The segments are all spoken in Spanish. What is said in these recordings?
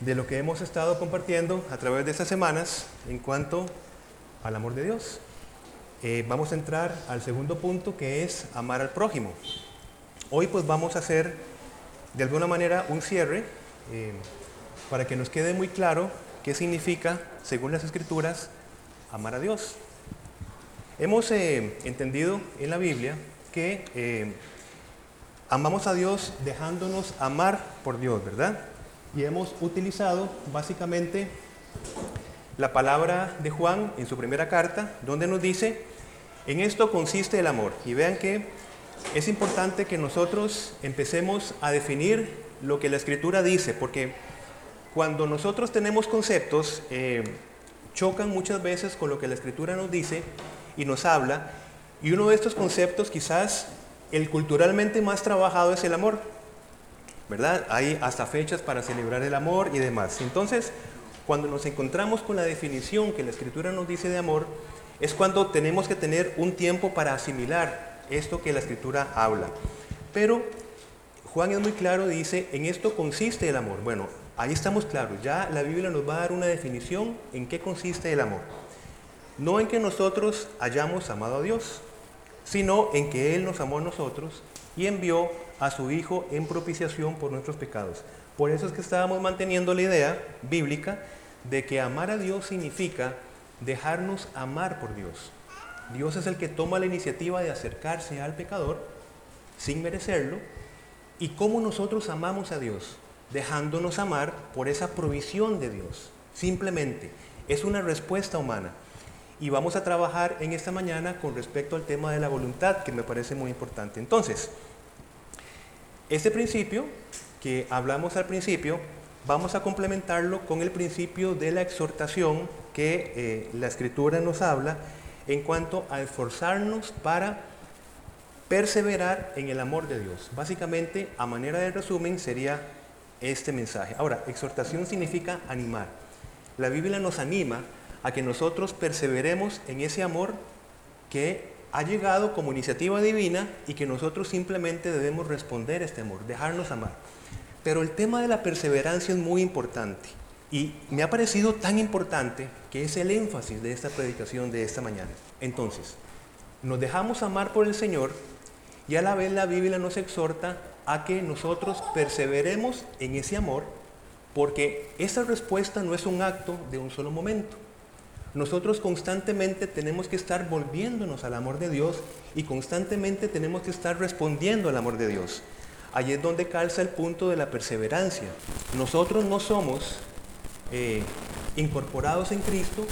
de lo que hemos estado compartiendo a través de estas semanas en cuanto al amor de Dios. Eh, vamos a entrar al segundo punto que es amar al prójimo. Hoy pues vamos a hacer de alguna manera un cierre eh, para que nos quede muy claro qué significa, según las escrituras, amar a Dios. Hemos eh, entendido en la Biblia que amamos a Dios dejándonos amar por Dios, ¿verdad? Y hemos utilizado básicamente la palabra de Juan en su primera carta, donde nos dice, en esto consiste el amor. Y vean que es importante que nosotros empecemos a definir lo que la escritura dice, porque cuando nosotros tenemos conceptos, eh, chocan muchas veces con lo que la escritura nos dice y nos habla, y uno de estos conceptos quizás el culturalmente más trabajado es el amor. ¿Verdad? Hay hasta fechas para celebrar el amor y demás. Entonces, cuando nos encontramos con la definición que la escritura nos dice de amor, es cuando tenemos que tener un tiempo para asimilar esto que la escritura habla. Pero Juan es muy claro, dice, en esto consiste el amor. Bueno, ahí estamos claros, ya la Biblia nos va a dar una definición en qué consiste el amor. No en que nosotros hayamos amado a Dios, sino en que Él nos amó a nosotros y envió a su Hijo en propiciación por nuestros pecados. Por eso es que estábamos manteniendo la idea bíblica de que amar a Dios significa dejarnos amar por Dios. Dios es el que toma la iniciativa de acercarse al pecador sin merecerlo. ¿Y cómo nosotros amamos a Dios? Dejándonos amar por esa provisión de Dios. Simplemente es una respuesta humana. Y vamos a trabajar en esta mañana con respecto al tema de la voluntad, que me parece muy importante. Entonces, este principio que hablamos al principio, vamos a complementarlo con el principio de la exhortación que eh, la escritura nos habla en cuanto a esforzarnos para perseverar en el amor de Dios. Básicamente, a manera de resumen, sería este mensaje. Ahora, exhortación significa animar. La Biblia nos anima a que nosotros perseveremos en ese amor que ha llegado como iniciativa divina y que nosotros simplemente debemos responder este amor, dejarnos amar. Pero el tema de la perseverancia es muy importante y me ha parecido tan importante que es el énfasis de esta predicación de esta mañana. Entonces, nos dejamos amar por el Señor y a la vez la Biblia nos exhorta a que nosotros perseveremos en ese amor porque esa respuesta no es un acto de un solo momento nosotros constantemente tenemos que estar volviéndonos al amor de Dios y constantemente tenemos que estar respondiendo al amor de Dios. Allí es donde calza el punto de la perseverancia. Nosotros no somos eh, incorporados en Cristo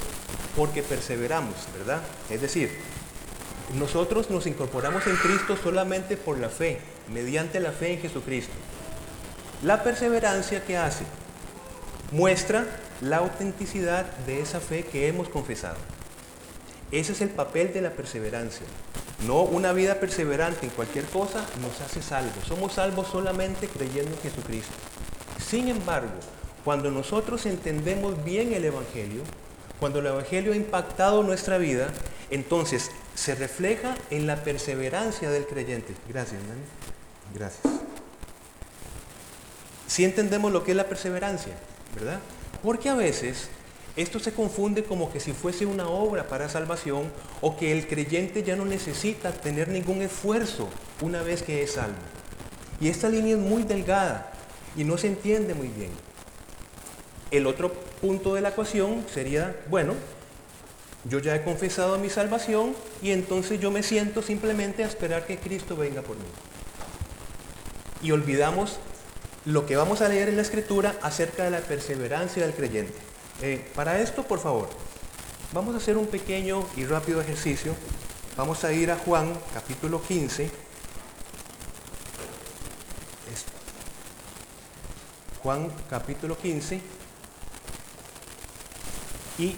porque perseveramos, ¿verdad? Es decir, nosotros nos incorporamos en Cristo solamente por la fe, mediante la fe en Jesucristo. La perseverancia que hace muestra la autenticidad de esa fe que hemos confesado. Ese es el papel de la perseverancia. No una vida perseverante en cualquier cosa nos hace salvos. Somos salvos solamente creyendo en Jesucristo. Sin embargo, cuando nosotros entendemos bien el Evangelio, cuando el Evangelio ha impactado nuestra vida, entonces se refleja en la perseverancia del creyente. Gracias, Dani. Gracias. Si entendemos lo que es la perseverancia, ¿verdad? Porque a veces esto se confunde como que si fuese una obra para salvación o que el creyente ya no necesita tener ningún esfuerzo una vez que es salvo. Y esta línea es muy delgada y no se entiende muy bien. El otro punto de la ecuación sería, bueno, yo ya he confesado mi salvación y entonces yo me siento simplemente a esperar que Cristo venga por mí. Y olvidamos lo que vamos a leer en la escritura acerca de la perseverancia del creyente. Eh, para esto, por favor, vamos a hacer un pequeño y rápido ejercicio. Vamos a ir a Juan capítulo 15. Juan capítulo 15. Y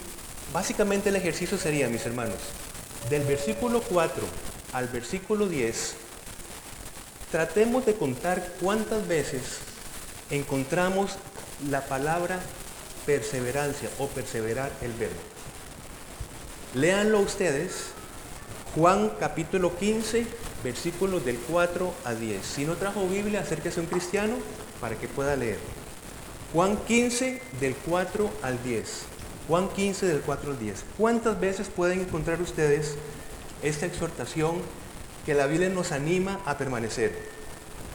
básicamente el ejercicio sería, mis hermanos, del versículo 4 al versículo 10, tratemos de contar cuántas veces encontramos la palabra perseverancia o perseverar el verbo. Léanlo ustedes, Juan capítulo 15, versículos del 4 a 10. Si no trajo Biblia, acérquese a un cristiano para que pueda leer. Juan 15 del 4 al 10. Juan 15 del 4 al 10. ¿Cuántas veces pueden encontrar ustedes esta exhortación que la Biblia nos anima a permanecer?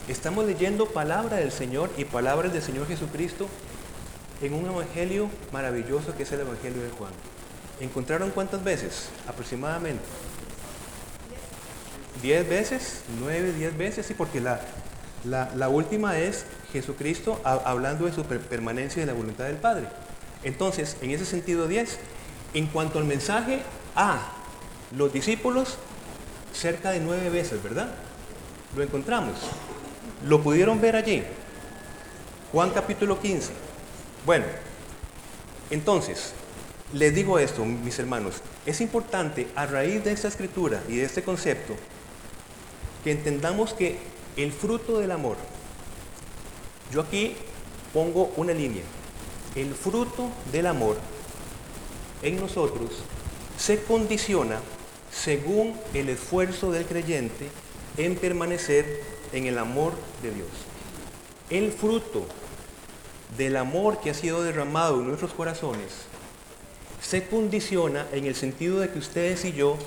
Estamos leyendo palabra del Señor y palabras del Señor Jesucristo en un evangelio maravilloso que es el evangelio de Juan. ¿Encontraron cuántas veces? Aproximadamente. ¿Diez veces? ¿Nueve, diez veces? Sí, porque la, última es Jesucristo hablando de su permanencia y de la voluntad del Padre. Entonces, en ese sentido 10, en cuanto al mensaje a los discípulos, cerca de nueve veces, ¿verdad? Lo encontramos. Lo pudieron ver allí. Juan capítulo 15. Bueno, entonces, les digo esto, mis hermanos, es importante a raíz de esta escritura y de este concepto que entendamos que el fruto del amor, yo aquí pongo una línea, el fruto del amor en nosotros se condiciona según el esfuerzo del creyente en permanecer en el amor de Dios. El fruto del amor que ha sido derramado en nuestros corazones se condiciona en el sentido de que ustedes y yo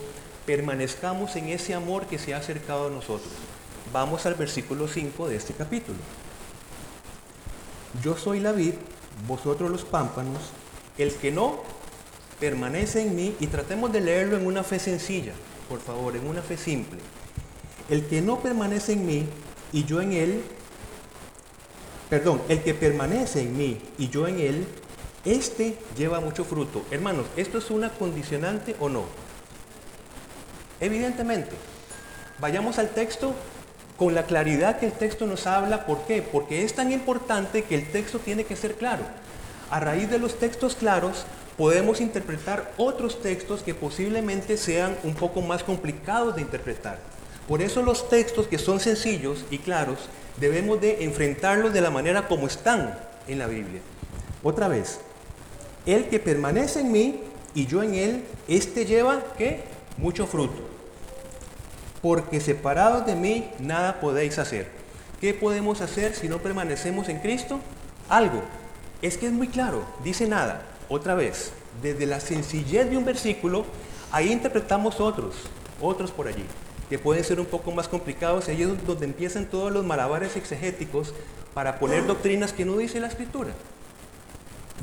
permanezcamos en ese amor que se ha acercado a nosotros. Vamos al versículo 5 de este capítulo. Yo soy la vid, vosotros los pámpanos, el que no permanece en mí, y tratemos de leerlo en una fe sencilla, por favor, en una fe simple. El que no permanece en mí y yo en él, perdón, el que permanece en mí y yo en él, este lleva mucho fruto. Hermanos, ¿esto es una condicionante o no? Evidentemente. Vayamos al texto con la claridad que el texto nos habla. ¿Por qué? Porque es tan importante que el texto tiene que ser claro. A raíz de los textos claros podemos interpretar otros textos que posiblemente sean un poco más complicados de interpretar. Por eso los textos que son sencillos y claros debemos de enfrentarlos de la manera como están en la Biblia. Otra vez, el que permanece en mí y yo en él, este lleva ¿qué? Mucho fruto. Porque separados de mí nada podéis hacer. ¿Qué podemos hacer si no permanecemos en Cristo? Algo. Es que es muy claro, dice nada. Otra vez, desde la sencillez de un versículo, ahí interpretamos otros, otros por allí, que pueden ser un poco más complicados. Ahí es donde empiezan todos los malabares exegéticos para poner doctrinas que no dice la Escritura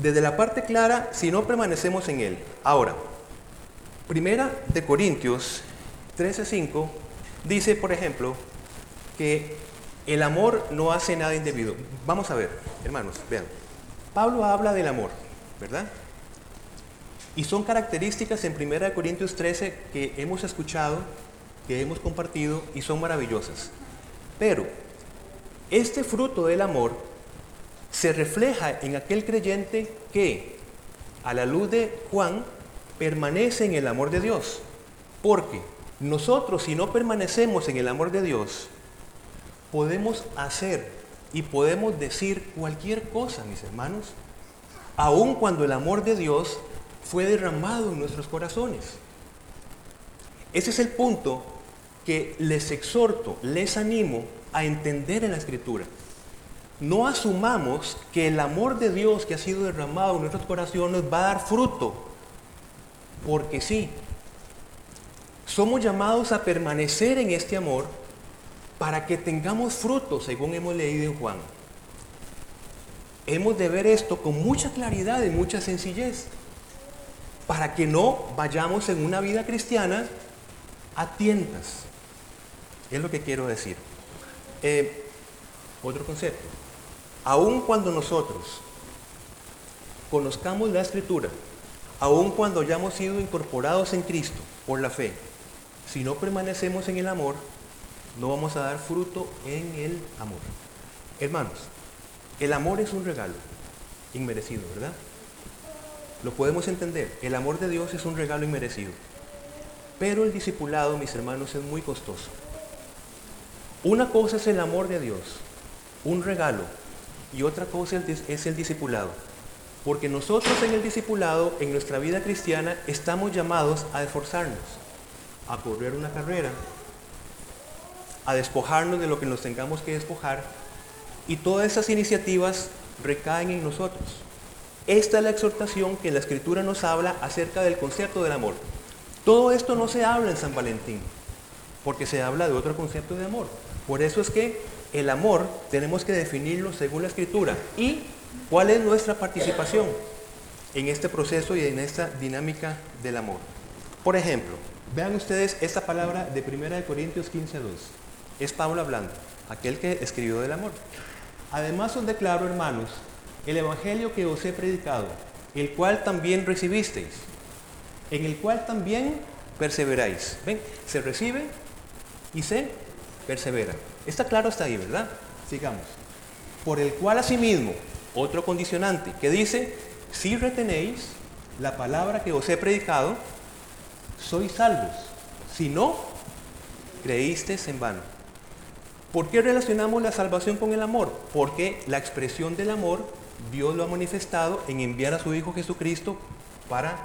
desde la parte clara si no permanecemos en él. Ahora, primera de Corintios 13:5 dice, por ejemplo, que el amor no hace nada indebido. Vamos a ver, hermanos, vean. Pablo habla del amor, ¿verdad? Y son características en Primera de Corintios 13 que hemos escuchado, que hemos compartido y son maravillosas. Pero este fruto del amor se refleja en aquel creyente que, a la luz de Juan, permanece en el amor de Dios. Porque nosotros, si no permanecemos en el amor de Dios, podemos hacer y podemos decir cualquier cosa, mis hermanos, aun cuando el amor de Dios fue derramado en nuestros corazones. Ese es el punto que les exhorto, les animo a entender en la escritura no asumamos que el amor de Dios que ha sido derramado en nuestros corazones va a dar fruto, porque sí, somos llamados a permanecer en este amor para que tengamos fruto, según hemos leído en Juan. Hemos de ver esto con mucha claridad y mucha sencillez, para que no vayamos en una vida cristiana a tientas. Es lo que quiero decir. Eh, otro concepto. Aun cuando nosotros conozcamos la escritura, aun cuando hayamos sido incorporados en Cristo por la fe, si no permanecemos en el amor, no vamos a dar fruto en el amor. Hermanos, el amor es un regalo inmerecido, ¿verdad? Lo podemos entender. El amor de Dios es un regalo inmerecido. Pero el discipulado, mis hermanos, es muy costoso. Una cosa es el amor de Dios, un regalo y otra cosa es el discipulado. Porque nosotros en el discipulado, en nuestra vida cristiana, estamos llamados a esforzarnos, a correr una carrera, a despojarnos de lo que nos tengamos que despojar. Y todas esas iniciativas recaen en nosotros. Esta es la exhortación que la Escritura nos habla acerca del concepto del amor. Todo esto no se habla en San Valentín, porque se habla de otro concepto de amor. Por eso es que el amor tenemos que definirlo según la Escritura. ¿Y cuál es nuestra participación en este proceso y en esta dinámica del amor? Por ejemplo, vean ustedes esta palabra de 1 Corintios 15.2. Es Pablo hablando, aquel que escribió del amor. Además os declaro, hermanos, el Evangelio que os he predicado, el cual también recibisteis, en el cual también perseveráis. ¿Ven? Se recibe y se persevera. Está claro hasta ahí, ¿verdad? Sigamos. Por el cual asimismo, otro condicionante, que dice, si retenéis la palabra que os he predicado, sois salvos. Si no, creísteis en vano. ¿Por qué relacionamos la salvación con el amor? Porque la expresión del amor Dios lo ha manifestado en enviar a su Hijo Jesucristo para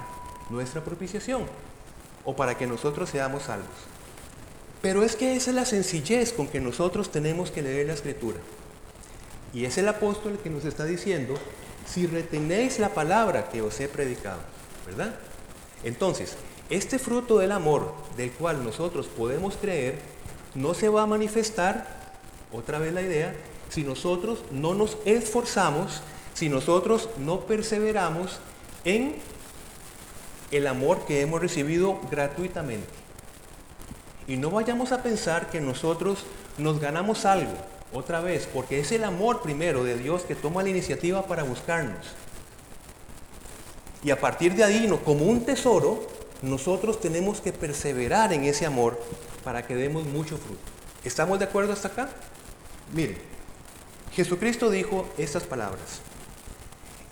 nuestra propiciación o para que nosotros seamos salvos. Pero es que esa es la sencillez con que nosotros tenemos que leer la escritura. Y es el apóstol el que nos está diciendo, si retenéis la palabra que os he predicado, ¿verdad? Entonces, este fruto del amor del cual nosotros podemos creer, no se va a manifestar, otra vez la idea, si nosotros no nos esforzamos, si nosotros no perseveramos en el amor que hemos recibido gratuitamente. Y no vayamos a pensar que nosotros nos ganamos algo, otra vez, porque es el amor primero de Dios que toma la iniciativa para buscarnos. Y a partir de ahí, como un tesoro, nosotros tenemos que perseverar en ese amor para que demos mucho fruto. ¿Estamos de acuerdo hasta acá? Miren, Jesucristo dijo estas palabras.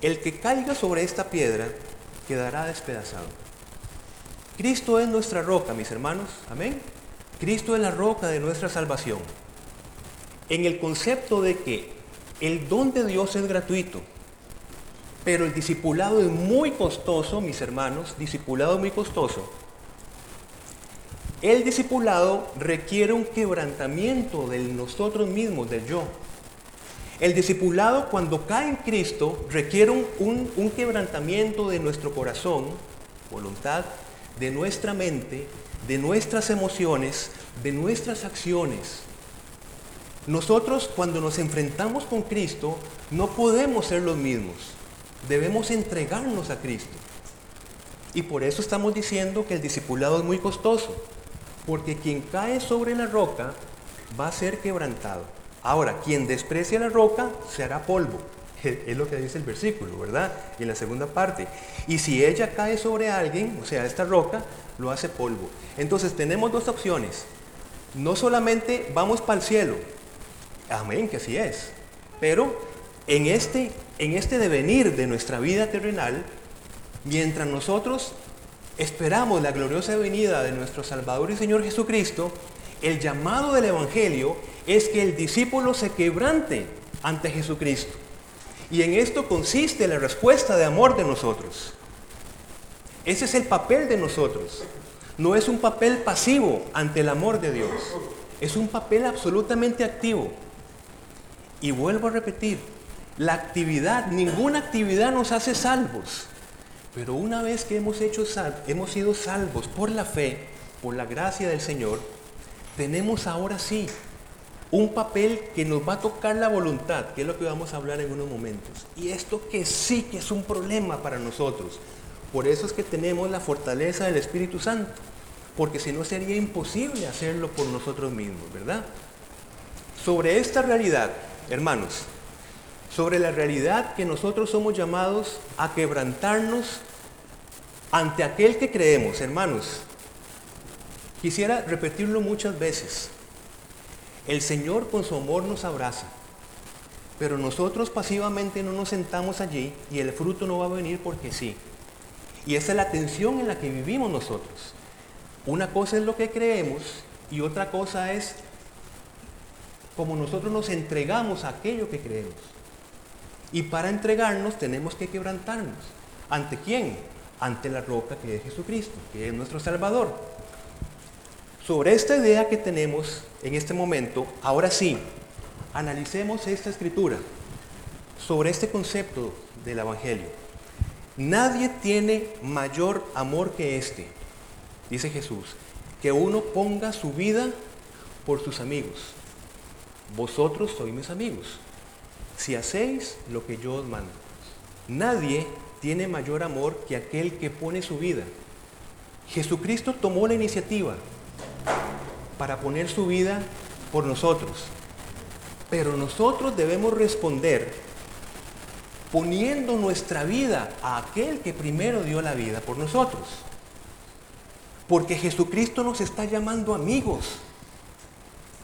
El que caiga sobre esta piedra quedará despedazado. Cristo es nuestra roca, mis hermanos. Amén. Cristo es la roca de nuestra salvación. En el concepto de que el don de Dios es gratuito, pero el discipulado es muy costoso, mis hermanos, discipulado muy costoso. El discipulado requiere un quebrantamiento de nosotros mismos, del yo. El discipulado cuando cae en Cristo requiere un, un quebrantamiento de nuestro corazón, voluntad, de nuestra mente, de nuestras emociones, de nuestras acciones. Nosotros cuando nos enfrentamos con Cristo no podemos ser los mismos. Debemos entregarnos a Cristo. Y por eso estamos diciendo que el discipulado es muy costoso. Porque quien cae sobre la roca va a ser quebrantado. Ahora, quien desprecia la roca se hará polvo. Es lo que dice el versículo, ¿verdad? Y en la segunda parte. Y si ella cae sobre alguien, o sea, esta roca, lo hace polvo. Entonces tenemos dos opciones. No solamente vamos para el cielo, amén, que así es, pero en este, en este devenir de nuestra vida terrenal, mientras nosotros esperamos la gloriosa venida de nuestro Salvador y Señor Jesucristo, el llamado del Evangelio es que el discípulo se quebrante ante Jesucristo. Y en esto consiste la respuesta de amor de nosotros. Ese es el papel de nosotros. No es un papel pasivo ante el amor de Dios. Es un papel absolutamente activo. Y vuelvo a repetir, la actividad, ninguna actividad nos hace salvos. Pero una vez que hemos, hecho hemos sido salvos por la fe, por la gracia del Señor, tenemos ahora sí un papel que nos va a tocar la voluntad, que es lo que vamos a hablar en unos momentos. Y esto que sí que es un problema para nosotros. Por eso es que tenemos la fortaleza del Espíritu Santo, porque si no sería imposible hacerlo por nosotros mismos, ¿verdad? Sobre esta realidad, hermanos, sobre la realidad que nosotros somos llamados a quebrantarnos ante aquel que creemos, hermanos. Quisiera repetirlo muchas veces. El Señor con su amor nos abraza, pero nosotros pasivamente no nos sentamos allí y el fruto no va a venir porque sí. Y esa es la tensión en la que vivimos nosotros. Una cosa es lo que creemos y otra cosa es como nosotros nos entregamos a aquello que creemos. Y para entregarnos tenemos que quebrantarnos. ¿Ante quién? Ante la roca que es Jesucristo, que es nuestro Salvador. Sobre esta idea que tenemos en este momento, ahora sí, analicemos esta escritura. sobre este concepto del Evangelio. Nadie tiene mayor amor que este, dice Jesús, que uno ponga su vida por sus amigos. Vosotros sois mis amigos, si hacéis lo que yo os mando. Nadie tiene mayor amor que aquel que pone su vida. Jesucristo tomó la iniciativa para poner su vida por nosotros. Pero nosotros debemos responder poniendo nuestra vida a aquel que primero dio la vida por nosotros. Porque Jesucristo nos está llamando amigos.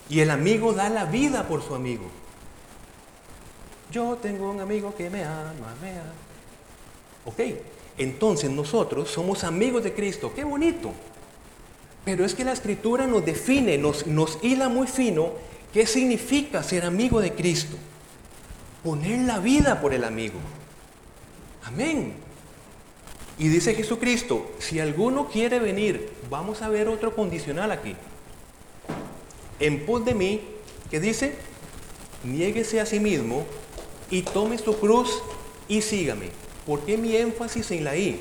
Y el amigo da la vida por su amigo. Yo tengo un amigo que me ama, me ama. Ok, entonces nosotros somos amigos de Cristo. Qué bonito. Pero es que la escritura nos define, nos, nos hila muy fino qué significa ser amigo de Cristo. Poner la vida por el amigo. Amén. Y dice Jesucristo, si alguno quiere venir, vamos a ver otro condicional aquí. En pos de mí, que dice, niéguese a sí mismo y tome su cruz y sígame. ¿Por qué mi énfasis en la I?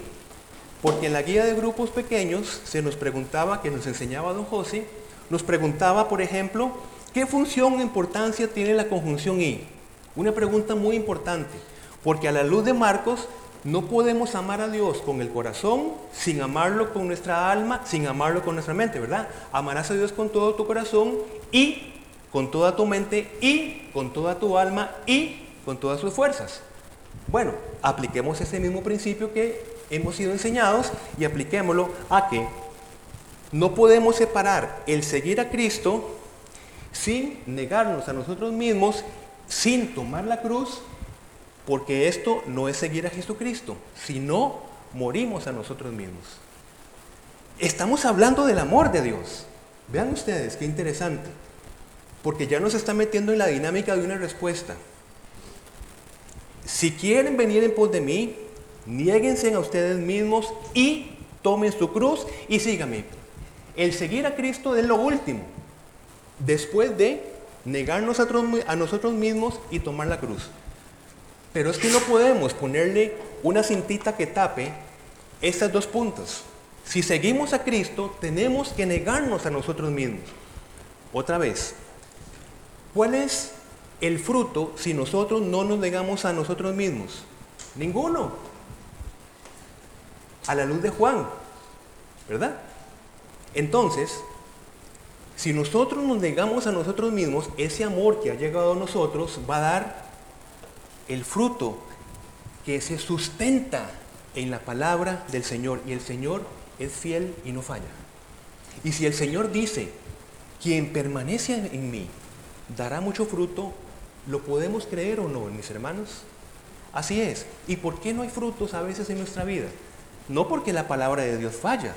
Porque en la guía de grupos pequeños se nos preguntaba, que nos enseñaba don José, nos preguntaba, por ejemplo, ¿qué función o importancia tiene la conjunción I? Una pregunta muy importante, porque a la luz de Marcos no podemos amar a Dios con el corazón sin amarlo con nuestra alma, sin amarlo con nuestra mente, ¿verdad? Amarás a Dios con todo tu corazón y con toda tu mente y con toda tu alma y con todas sus fuerzas. Bueno, apliquemos ese mismo principio que hemos sido enseñados y apliquémoslo a que no podemos separar el seguir a Cristo sin negarnos a nosotros mismos, sin tomar la cruz, porque esto no es seguir a Jesucristo, sino morimos a nosotros mismos. Estamos hablando del amor de Dios. Vean ustedes, qué interesante, porque ya nos está metiendo en la dinámica de una respuesta. Si quieren venir en pos de mí, niéguense a ustedes mismos y tomen su cruz y síganme. El seguir a Cristo es lo último, después de negarnos a nosotros mismos y tomar la cruz. Pero es que no podemos ponerle una cintita que tape estas dos puntos. Si seguimos a Cristo, tenemos que negarnos a nosotros mismos. Otra vez, ¿cuál es el fruto si nosotros no nos negamos a nosotros mismos? Ninguno. A la luz de Juan, ¿verdad? Entonces, si nosotros nos negamos a nosotros mismos, ese amor que ha llegado a nosotros va a dar el fruto que se sustenta en la palabra del Señor. Y el Señor es fiel y no falla. Y si el Señor dice, quien permanece en mí dará mucho fruto, ¿Lo podemos creer o no, mis hermanos? Así es. ¿Y por qué no hay frutos a veces en nuestra vida? No porque la palabra de Dios falla,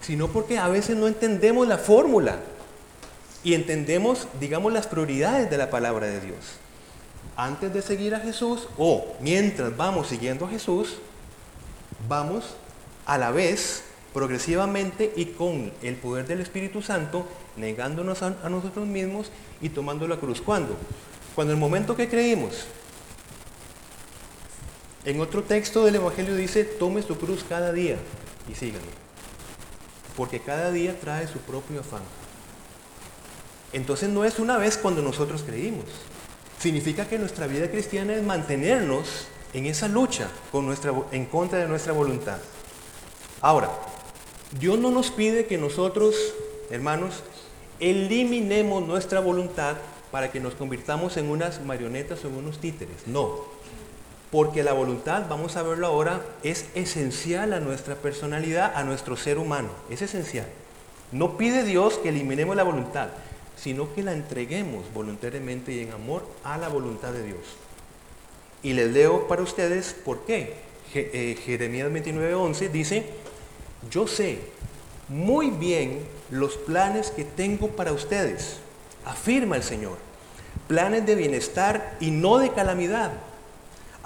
sino porque a veces no entendemos la fórmula y entendemos, digamos, las prioridades de la palabra de Dios. Antes de seguir a Jesús o mientras vamos siguiendo a Jesús, vamos a la vez progresivamente y con el poder del Espíritu Santo, negándonos a, nosotros mismos y tomando la cruz. ¿Cuándo? Cuando el momento que creímos, en otro texto del Evangelio dice, tome su cruz cada día y sígame. Porque cada día trae su propio afán. Entonces no es una vez cuando nosotros creímos. Significa que nuestra vida cristiana es mantenernos en esa lucha con nuestra, en contra de nuestra voluntad. Ahora, Dios no nos pide que nosotros, hermanos, eliminemos nuestra voluntad para que nos convirtamos en unas marionetas o en unos títeres. No, porque la voluntad, vamos a verlo ahora, es esencial a nuestra personalidad, a nuestro ser humano. Es esencial. No pide Dios que eliminemos la voluntad, sino que la entreguemos voluntariamente y en amor a la voluntad de Dios. Y les leo para ustedes por qué. Eh, Jeremías 29:11 dice, yo sé muy bien los planes que tengo para ustedes, afirma el Señor planes de bienestar y no de calamidad,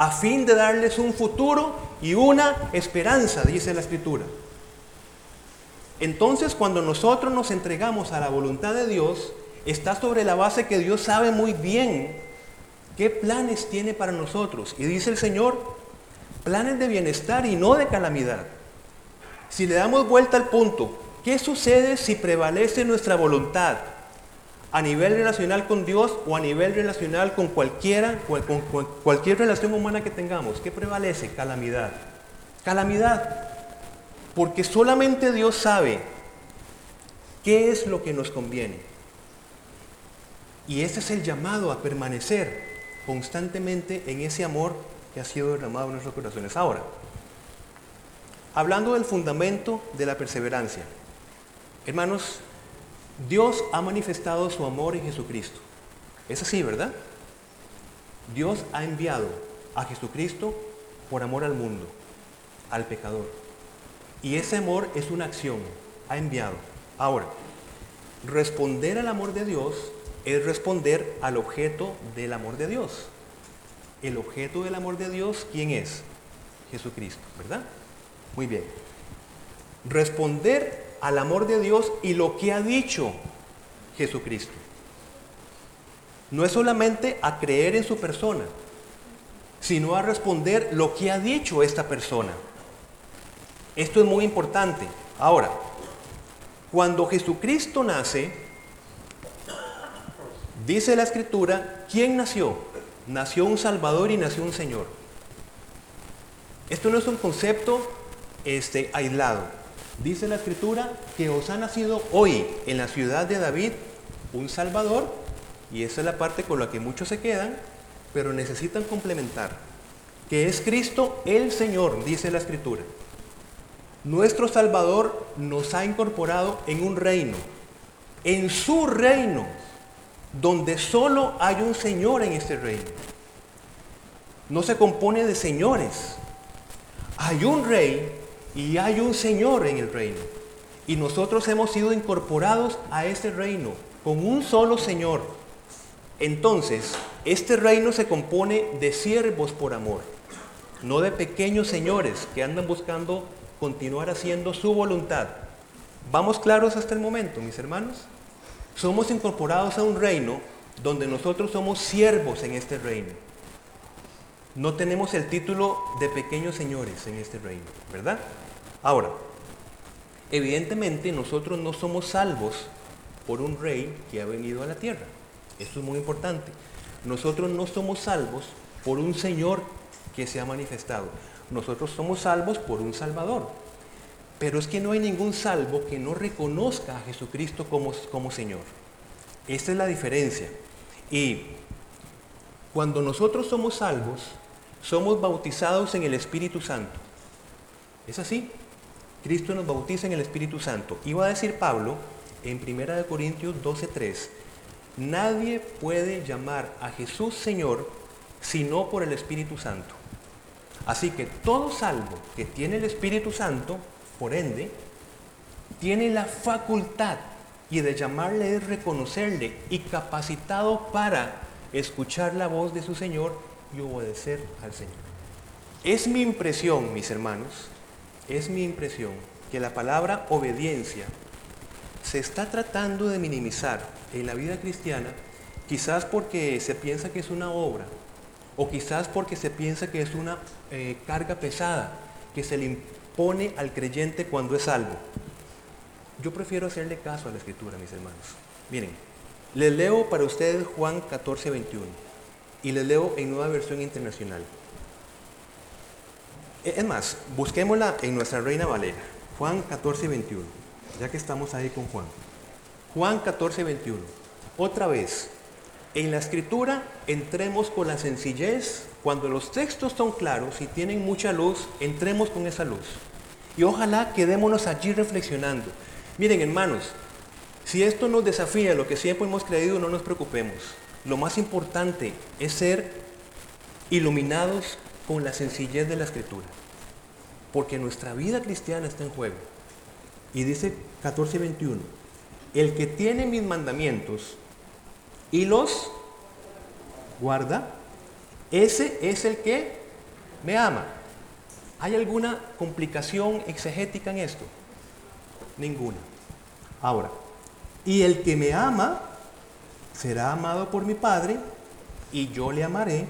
a fin de darles un futuro y una esperanza, dice la Escritura. Entonces cuando nosotros nos entregamos a la voluntad de Dios, está sobre la base que Dios sabe muy bien ¿Qué planes tiene para nosotros? Y dice el Señor, planes de bienestar y no de calamidad. Si le damos vuelta al punto, ¿qué sucede si prevalece nuestra voluntad a nivel relacional con Dios o a nivel relacional con cualquiera, con cualquier relación humana que tengamos? ¿Qué prevalece? Calamidad. Calamidad. Porque solamente Dios sabe qué es lo que nos conviene. Y ese es el llamado a permanecer constantemente en ese amor que ha sido derramado en nuestros corazones. Ahora, hablando del fundamento de la perseverancia, hermanos, Dios ha manifestado su amor en Jesucristo. Es así, ¿verdad? Dios ha enviado a Jesucristo por amor al mundo, al pecador. Y ese amor es una acción, ha enviado. Ahora, responder al amor de Dios es responder al objeto del amor de Dios. El objeto del amor de Dios, ¿quién es? Jesucristo, ¿verdad? Muy bien. Responder al amor de Dios y lo que ha dicho Jesucristo. No es solamente a creer en su persona, sino a responder lo que ha dicho esta persona. Esto es muy importante. Ahora, cuando Jesucristo nace, dice la escritura, ¿quién nació? Nació un Salvador y nació un Señor. Esto no es un concepto este, aislado. Dice la escritura que os ha nacido hoy en la ciudad de David un Salvador, y esa es la parte con la que muchos se quedan, pero necesitan complementar, que es Cristo el Señor, dice la escritura. Nuestro Salvador nos ha incorporado en un reino, en su reino, donde solo hay un Señor en este reino. No se compone de señores. Hay un rey y hay un Señor en el reino. Y nosotros hemos sido incorporados a ese reino con un solo Señor. Entonces, este reino se compone de siervos por amor, no de pequeños señores que andan buscando continuar haciendo su voluntad. ¿Vamos claros hasta el momento, mis hermanos? Somos incorporados a un reino donde nosotros somos siervos en este reino. No tenemos el título de pequeños señores en este reino, ¿verdad? Ahora, evidentemente nosotros no somos salvos por un rey que ha venido a la tierra. Esto es muy importante. Nosotros no somos salvos por un Señor que se ha manifestado. Nosotros somos salvos por un Salvador. Pero es que no hay ningún salvo que no reconozca a Jesucristo como, como Señor. Esta es la diferencia. Y cuando nosotros somos salvos, somos bautizados en el Espíritu Santo. ¿Es así? Cristo nos bautiza en el Espíritu Santo. Iba a decir Pablo en 1 Corintios 12:3, nadie puede llamar a Jesús Señor sino por el Espíritu Santo. Así que todo salvo que tiene el Espíritu Santo, por ende, tiene la facultad y de llamarle es reconocerle y capacitado para escuchar la voz de su Señor y obedecer al Señor. Es mi impresión, mis hermanos, es mi impresión que la palabra obediencia se está tratando de minimizar en la vida cristiana, quizás porque se piensa que es una obra, o quizás porque se piensa que es una eh, carga pesada que se le impone al creyente cuando es salvo. Yo prefiero hacerle caso a la escritura, mis hermanos. Miren, les leo para ustedes Juan 14, 21 y les leo en nueva versión internacional. E, es más, busquémosla en nuestra Reina Valera, Juan 14, 21, ya que estamos ahí con Juan. Juan 14, 21. Otra vez, en la escritura entremos con la sencillez cuando los textos son claros y tienen mucha luz, entremos con esa luz. Y ojalá quedémonos allí reflexionando. Miren, hermanos, si esto nos desafía lo que siempre hemos creído, no nos preocupemos. Lo más importante es ser iluminados con la sencillez de la escritura. Porque nuestra vida cristiana está en juego. Y dice 14:21, el que tiene mis mandamientos y los guarda, ese es el que me ama. ¿Hay alguna complicación exegética en esto? Ninguna. Ahora, y el que me ama será amado por mi Padre y yo le amaré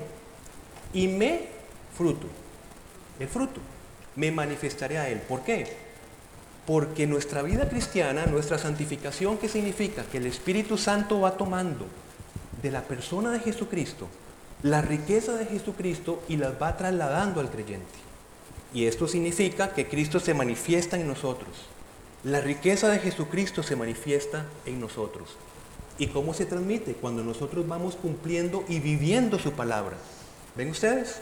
y me fruto, el fruto, me manifestaré a él. ¿Por qué? Porque nuestra vida cristiana, nuestra santificación, ¿qué significa? Que el Espíritu Santo va tomando de la persona de Jesucristo la riqueza de Jesucristo y las va trasladando al creyente. Y esto significa que Cristo se manifiesta en nosotros. La riqueza de Jesucristo se manifiesta en nosotros. ¿Y cómo se transmite? Cuando nosotros vamos cumpliendo y viviendo su palabra. ¿Ven ustedes?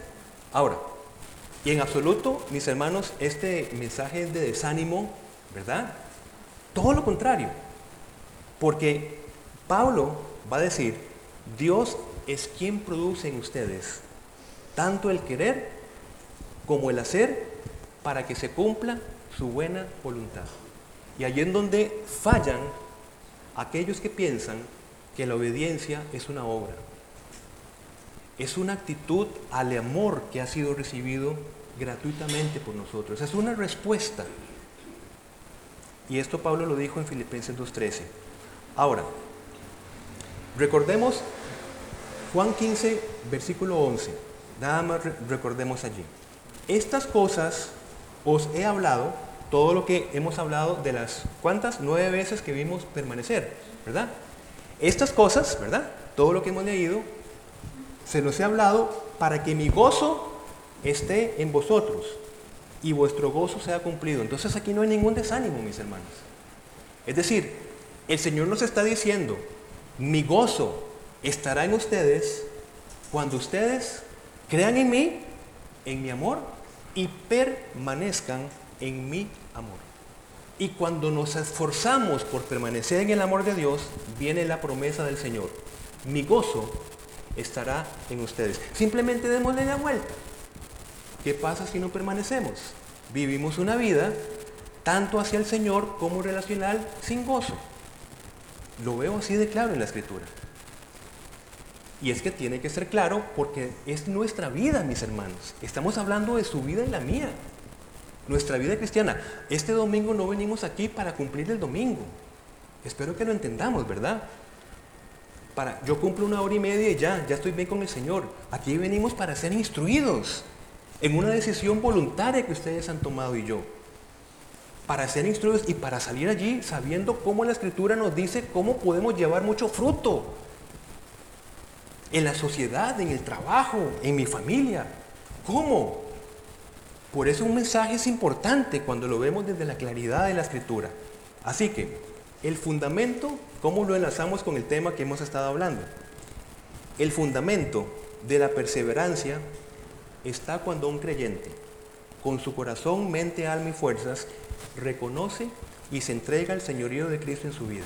Ahora, y en absoluto, mis hermanos, este mensaje es de desánimo, ¿verdad? Todo lo contrario. Porque Pablo va a decir, Dios es quien produce en ustedes tanto el querer como el hacer para que se cumpla su buena voluntad. Y allí en donde fallan aquellos que piensan que la obediencia es una obra. Es una actitud al amor que ha sido recibido gratuitamente por nosotros. Es una respuesta. Y esto Pablo lo dijo en Filipenses 2.13. Ahora, recordemos Juan 15, versículo 11. Nada más recordemos allí. Estas cosas os he hablado, todo lo que hemos hablado de las cuántas, nueve veces que vimos permanecer, ¿verdad? Estas cosas, ¿verdad? Todo lo que hemos leído, se los he hablado para que mi gozo esté en vosotros y vuestro gozo sea cumplido. Entonces aquí no hay ningún desánimo, mis hermanos. Es decir, el Señor nos está diciendo, mi gozo estará en ustedes cuando ustedes crean en mí, en mi amor, y permanezcan en mi amor. Y cuando nos esforzamos por permanecer en el amor de Dios, viene la promesa del Señor. Mi gozo estará en ustedes. Simplemente démosle la vuelta. ¿Qué pasa si no permanecemos? Vivimos una vida tanto hacia el Señor como relacional sin gozo. Lo veo así de claro en la escritura. Y es que tiene que ser claro porque es nuestra vida, mis hermanos. Estamos hablando de su vida y la mía. Nuestra vida cristiana. Este domingo no venimos aquí para cumplir el domingo. Espero que lo entendamos, ¿verdad? Para, yo cumplo una hora y media y ya, ya estoy bien con el Señor. Aquí venimos para ser instruidos en una decisión voluntaria que ustedes han tomado y yo. Para ser instruidos y para salir allí sabiendo cómo la Escritura nos dice cómo podemos llevar mucho fruto en la sociedad, en el trabajo, en mi familia. ¿Cómo? Por eso un mensaje es importante cuando lo vemos desde la claridad de la escritura. Así que, el fundamento, ¿cómo lo enlazamos con el tema que hemos estado hablando? El fundamento de la perseverancia está cuando un creyente, con su corazón, mente, alma y fuerzas, reconoce y se entrega al señorío de Cristo en su vida.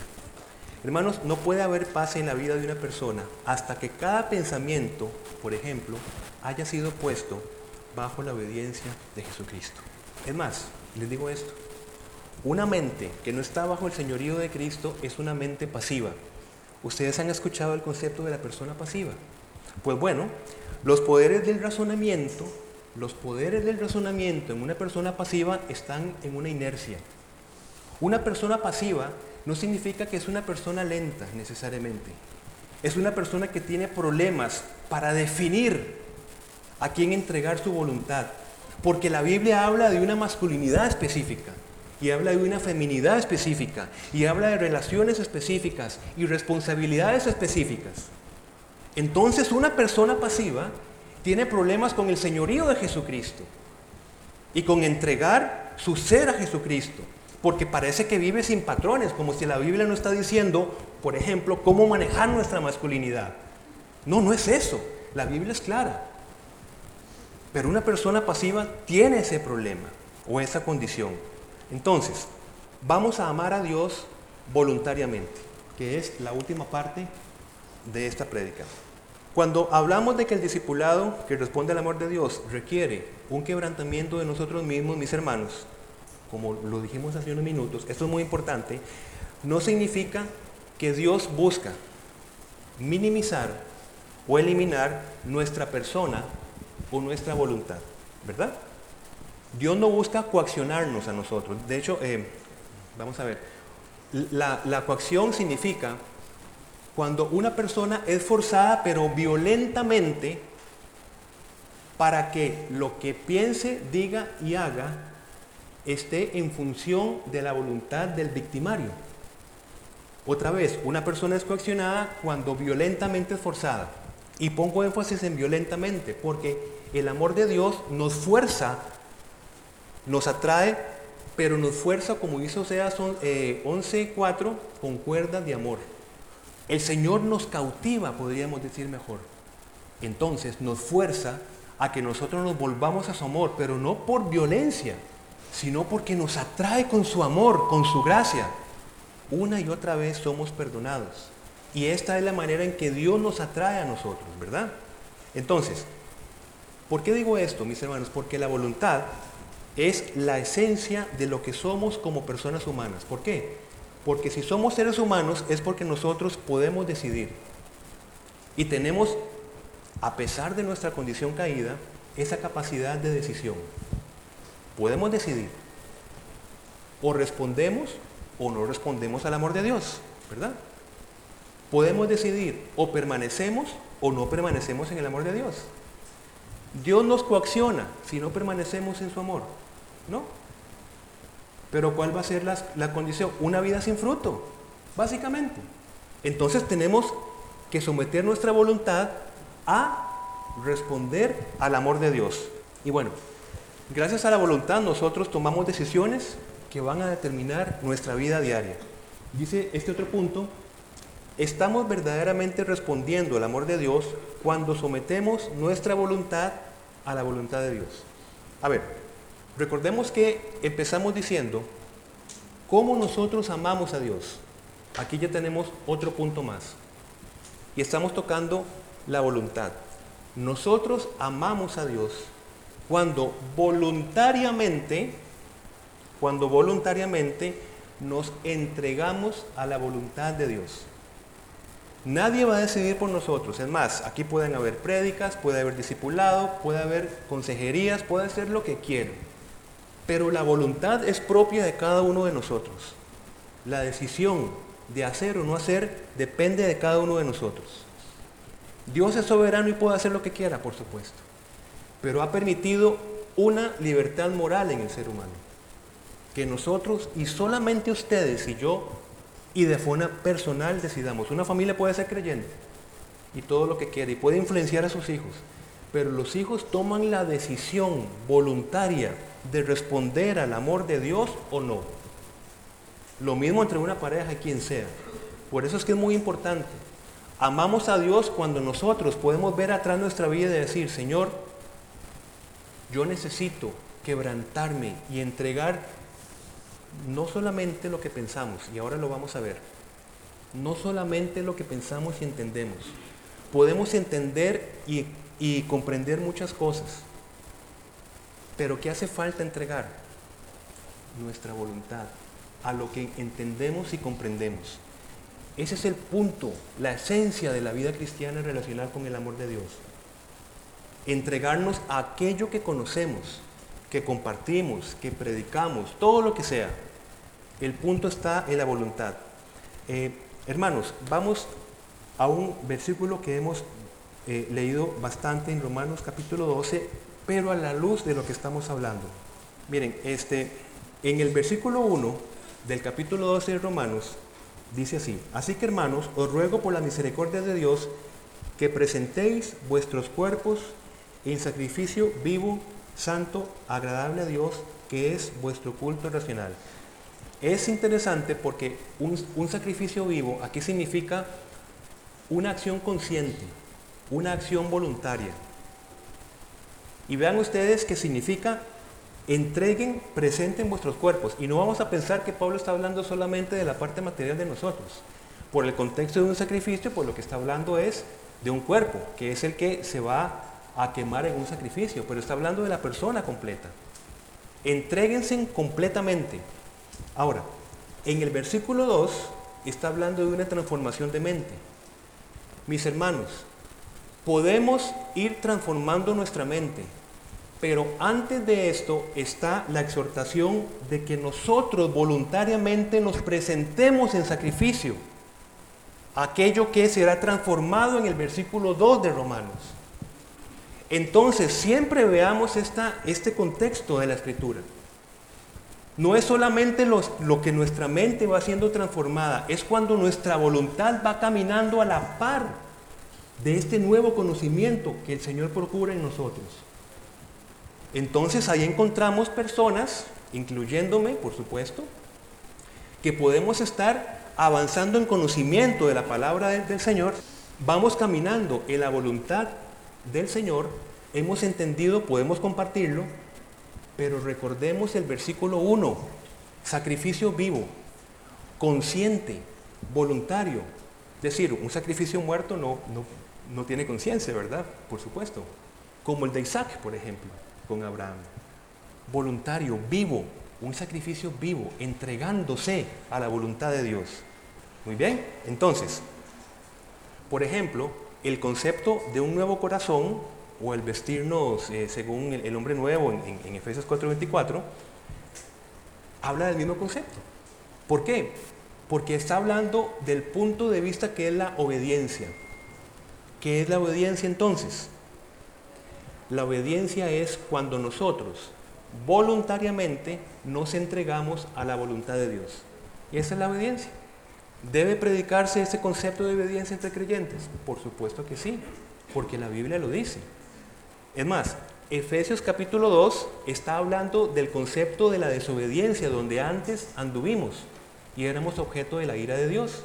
Hermanos, no puede haber paz en la vida de una persona hasta que cada pensamiento, por ejemplo, haya sido puesto bajo la obediencia de Jesucristo. Es más, les digo esto, una mente que no está bajo el señorío de Cristo es una mente pasiva. ¿Ustedes han escuchado el concepto de la persona pasiva? Pues bueno, los poderes del razonamiento, los poderes del razonamiento en una persona pasiva están en una inercia. Una persona pasiva no significa que es una persona lenta necesariamente. Es una persona que tiene problemas para definir a quién entregar su voluntad. Porque la Biblia habla de una masculinidad específica y habla de una feminidad específica y habla de relaciones específicas y responsabilidades específicas. Entonces una persona pasiva tiene problemas con el señorío de Jesucristo y con entregar su ser a Jesucristo porque parece que vive sin patrones, como si la Biblia no está diciendo, por ejemplo, cómo manejar nuestra masculinidad. No, no es eso. La Biblia es clara. Pero una persona pasiva tiene ese problema o esa condición. Entonces, vamos a amar a Dios voluntariamente, que es la última parte de esta prédica. Cuando hablamos de que el discipulado que responde al amor de Dios requiere un quebrantamiento de nosotros mismos, mis hermanos, como lo dijimos hace unos minutos, esto es muy importante, no significa que Dios busca minimizar o eliminar nuestra persona o nuestra voluntad, ¿verdad? Dios no busca coaccionarnos a nosotros. De hecho, eh, vamos a ver, la, la coacción significa cuando una persona es forzada pero violentamente para que lo que piense, diga y haga esté en función de la voluntad del victimario. Otra vez, una persona es coaccionada cuando violentamente es forzada. Y pongo énfasis en violentamente, porque el amor de Dios nos fuerza, nos atrae, pero nos fuerza, como hizo Oseas 11.4, con cuerdas de amor. El Señor nos cautiva, podríamos decir mejor. Entonces nos fuerza a que nosotros nos volvamos a su amor, pero no por violencia, sino porque nos atrae con su amor, con su gracia. Una y otra vez somos perdonados. Y esta es la manera en que Dios nos atrae a nosotros, ¿verdad? Entonces, ¿por qué digo esto, mis hermanos? Porque la voluntad es la esencia de lo que somos como personas humanas. ¿Por qué? Porque si somos seres humanos es porque nosotros podemos decidir. Y tenemos, a pesar de nuestra condición caída, esa capacidad de decisión. Podemos decidir. O respondemos o no respondemos al amor de Dios, ¿verdad? Podemos decidir o permanecemos o no permanecemos en el amor de Dios. Dios nos coacciona si no permanecemos en su amor, ¿no? Pero ¿cuál va a ser la, la condición? Una vida sin fruto, básicamente. Entonces tenemos que someter nuestra voluntad a responder al amor de Dios. Y bueno, gracias a la voluntad nosotros tomamos decisiones que van a determinar nuestra vida diaria. Dice este otro punto, estamos verdaderamente respondiendo al amor de Dios cuando sometemos nuestra voluntad a la voluntad de Dios. A ver, recordemos que empezamos diciendo cómo nosotros amamos a Dios. Aquí ya tenemos otro punto más. Y estamos tocando la voluntad. Nosotros amamos a Dios cuando voluntariamente cuando voluntariamente nos entregamos a la voluntad de Dios. Nadie va a decidir por nosotros. Es más, aquí pueden haber prédicas, puede haber discipulado, puede haber consejerías, puede hacer lo que quieran. Pero la voluntad es propia de cada uno de nosotros. La decisión de hacer o no hacer depende de cada uno de nosotros. Dios es soberano y puede hacer lo que quiera, por supuesto. Pero ha permitido una libertad moral en el ser humano que nosotros y solamente ustedes y yo y de forma personal decidamos. Una familia puede ser creyente y todo lo que quiere y puede influenciar a sus hijos, pero los hijos toman la decisión voluntaria de responder al amor de Dios o no. Lo mismo entre una pareja y quien sea. Por eso es que es muy importante. Amamos a Dios cuando nosotros podemos ver atrás nuestra vida y decir, Señor, yo necesito quebrantarme y entregar no solamente lo que pensamos, y ahora lo vamos a ver, no solamente lo que pensamos y entendemos. Podemos entender y, y comprender muchas cosas, pero ¿qué hace falta entregar? Nuestra voluntad, a lo que entendemos y comprendemos. Ese es el punto, la esencia de la vida cristiana relacional con el amor de Dios. Entregarnos a aquello que conocemos, que compartimos, que predicamos, todo lo que sea. El punto está en la voluntad. Eh, hermanos, vamos a un versículo que hemos eh, leído bastante en Romanos capítulo 12, pero a la luz de lo que estamos hablando. Miren, este, en el versículo 1 del capítulo 12 de Romanos dice así, así que hermanos, os ruego por la misericordia de Dios que presentéis vuestros cuerpos en sacrificio vivo, santo, agradable a Dios, que es vuestro culto racional. Es interesante porque un, sacrificio vivo aquí significa una acción consciente, una acción voluntaria. Y vean ustedes que significa entreguen, presenten vuestros cuerpos. Y no vamos a pensar que Pablo está hablando solamente de la parte material de nosotros. Por el contexto de un sacrificio, pues lo que está hablando es de un cuerpo, que es el que se va a quemar en un sacrificio, pero está hablando de la persona completa. Entréguense completamente. Ahora, en el versículo 2 está hablando de una transformación de mente. Mis hermanos, podemos ir transformando nuestra mente, pero antes de esto está la exhortación de que nosotros voluntariamente nos presentemos en sacrificio. aquello que será transformado en el versículo 2 de Romanos. Entonces, siempre veamos esta, este contexto de la escritura. No es solamente lo que nuestra mente va siendo transformada, es cuando nuestra voluntad va caminando a la par de este nuevo conocimiento que el Señor procura en nosotros. Entonces ahí encontramos personas, incluyéndome, por supuesto, que podemos estar avanzando en conocimiento de la palabra del Señor, vamos caminando en la voluntad del Señor, hemos entendido, podemos compartirlo, pero recordemos el versículo 1, sacrificio vivo, consciente, voluntario. Es decir, un sacrificio muerto no, no, no tiene conciencia, ¿verdad? Por supuesto. Como el de Isaac, por ejemplo, con Abraham. Voluntario, vivo, un sacrificio vivo, entregándose a la voluntad de Dios. Muy bien, entonces, por ejemplo, el concepto de un nuevo corazón o el vestirnos eh, según el, hombre nuevo en, en Efesios 4:24, habla del mismo concepto. ¿Por qué? Porque está hablando del punto de vista que es la obediencia. ¿Qué es la obediencia entonces? La obediencia es cuando nosotros voluntariamente nos entregamos a la voluntad de Dios. Y esa es la obediencia. ¿Debe predicarse ese concepto de obediencia entre creyentes? Por supuesto que sí, porque la Biblia lo dice. Es más, Efesios capítulo 2 está hablando del concepto de la desobediencia, donde antes anduvimos y éramos objeto de la ira de Dios.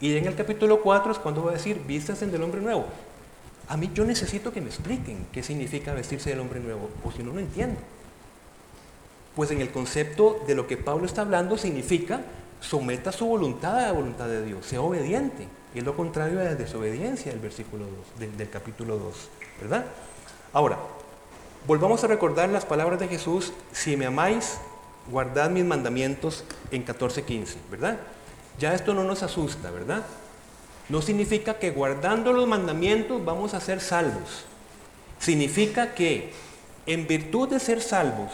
Y en el capítulo 4 es cuando va a decir, vistas en del hombre nuevo. A mí yo necesito que me expliquen qué significa vestirse del hombre nuevo, o si no, no entiendo. Pues en el concepto de lo que Pablo está hablando significa someta su voluntad a la voluntad de Dios, sea obediente. Es lo contrario de la desobediencia del versículo 2, del, capítulo 2, ¿verdad? Ahora, volvamos a recordar las palabras de Jesús, si me amáis, guardad mis mandamientos en 14.15, ¿verdad? Ya esto no nos asusta, ¿verdad? No significa que guardando los mandamientos vamos a ser salvos. Significa que en virtud de ser salvos,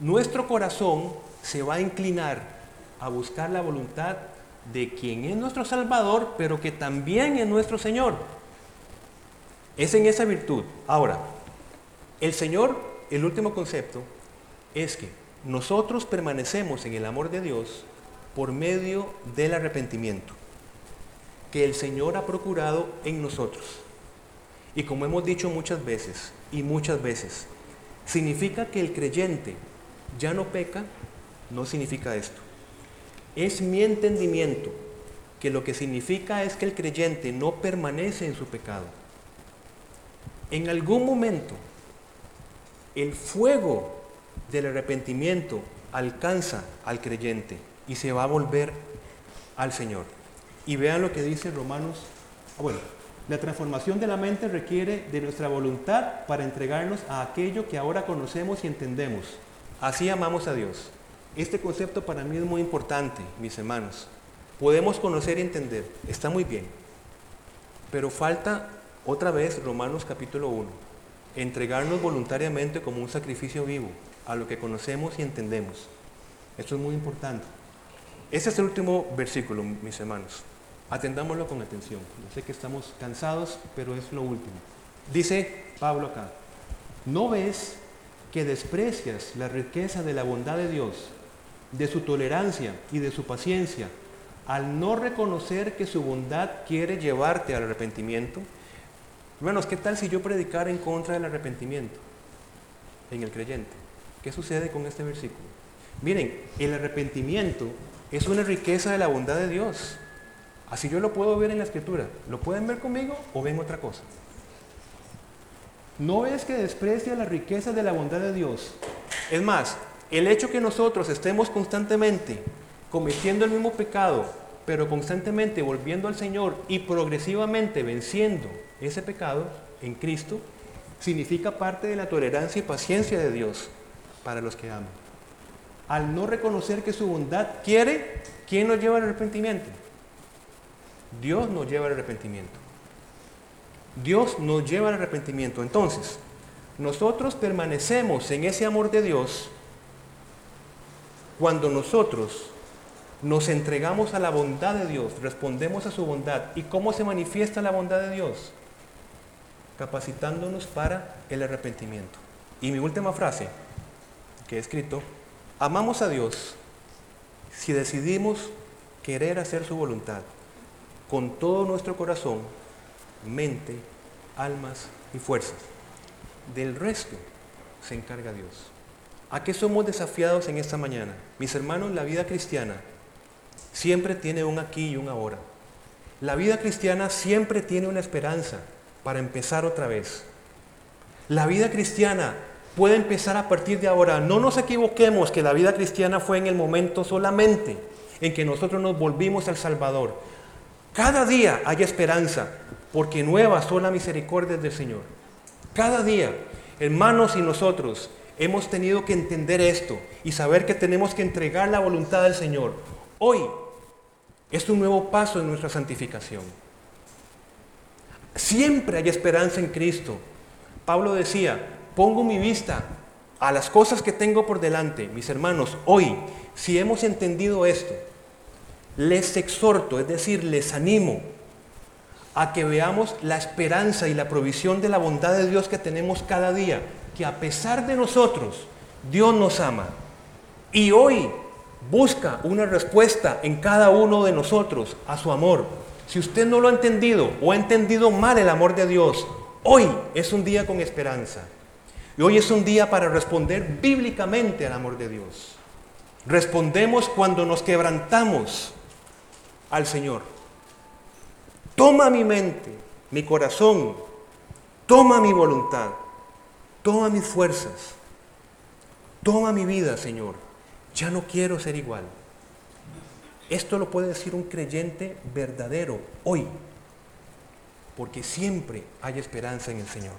nuestro corazón se va a inclinar a buscar la voluntad de quien es nuestro Salvador, pero que también es nuestro Señor. Es en esa virtud. Ahora, el Señor, el último concepto, es que nosotros permanecemos en el amor de Dios por medio del arrepentimiento que el Señor ha procurado en nosotros. Y como hemos dicho muchas veces y muchas veces, significa que el creyente ya no peca, no significa esto. Es mi entendimiento que lo que significa es que el creyente no permanece en su pecado. En algún momento, el fuego del arrepentimiento alcanza al creyente y se va a volver al Señor. Y vean lo que dice Romanos. Ah, bueno, la transformación de la mente requiere de nuestra voluntad para entregarnos a aquello que ahora conocemos y entendemos. Así amamos a Dios. Este concepto para mí es muy importante, mis hermanos. Podemos conocer y entender, está muy bien. Pero falta otra vez Romanos capítulo 1, entregarnos voluntariamente como un sacrificio vivo a lo que conocemos y entendemos. Esto es muy importante. Ese es el último versículo, mis hermanos. Atendámoslo con atención. Yo sé que estamos cansados, pero es lo último. Dice Pablo acá, ¿no ves que desprecias la riqueza de la bondad de Dios, de su tolerancia y de su paciencia, al no reconocer que su bondad quiere llevarte al arrepentimiento? Hermanos, ¿qué tal si yo predicara en contra del arrepentimiento en el creyente? ¿Qué sucede con este versículo? Miren, el arrepentimiento es una riqueza de la bondad de Dios. Así yo lo puedo ver en la escritura. ¿Lo pueden ver conmigo o ven otra cosa? No es que desprecia la riqueza de la bondad de Dios. Es más, el hecho que nosotros estemos constantemente cometiendo el mismo pecado, pero constantemente volviendo al Señor y progresivamente venciendo ese pecado en Cristo, significa parte de la tolerancia y paciencia de Dios para los que aman. Al no reconocer que su bondad quiere, ¿quién nos lleva al arrepentimiento? Dios nos lleva al arrepentimiento. Dios nos lleva al arrepentimiento. Entonces, nosotros permanecemos en ese amor de Dios cuando nosotros nos entregamos a la bondad de Dios, respondemos a su bondad. ¿Y cómo se manifiesta la bondad de Dios? Capacitándonos para el arrepentimiento. Y mi última frase que he escrito, amamos a Dios si decidimos querer hacer su voluntad con todo nuestro corazón, mente, almas y fuerzas. Del resto se encarga Dios. ¿A qué somos desafiados en esta mañana? Mis hermanos, la vida cristiana siempre tiene un aquí y un ahora. La vida cristiana siempre tiene una esperanza para empezar otra vez. La vida cristiana puede empezar a partir de ahora. No nos equivoquemos que la vida cristiana fue en el momento solamente en que nosotros nos volvimos al Salvador. Cada día hay esperanza, porque nuevas son las misericordias del Señor. Cada día, hermanos y nosotros, hemos tenido que entender esto y saber que tenemos que entregar la voluntad del Señor. Hoy es un nuevo paso en nuestra santificación. Siempre hay esperanza en Cristo. Pablo decía, pongo mi vista a las cosas que tengo por delante. Mis hermanos, hoy, si hemos entendido esto, les exhorto, es decir, les animo a que veamos la esperanza y la provisión de la bondad de Dios que tenemos cada día, que a pesar de nosotros, Dios nos ama. Y hoy busca una respuesta en cada uno de nosotros a su amor. Si usted no lo ha entendido o ha entendido mal el amor de Dios, hoy es un día con esperanza. Y hoy es un día para responder bíblicamente al amor de Dios. Respondemos cuando nos quebrantamos al Señor. Toma mi mente, mi corazón, toma mi voluntad, toma mis fuerzas, toma mi vida, Señor. Ya no quiero ser igual. Esto lo puede decir un creyente verdadero hoy, porque siempre hay esperanza en el Señor.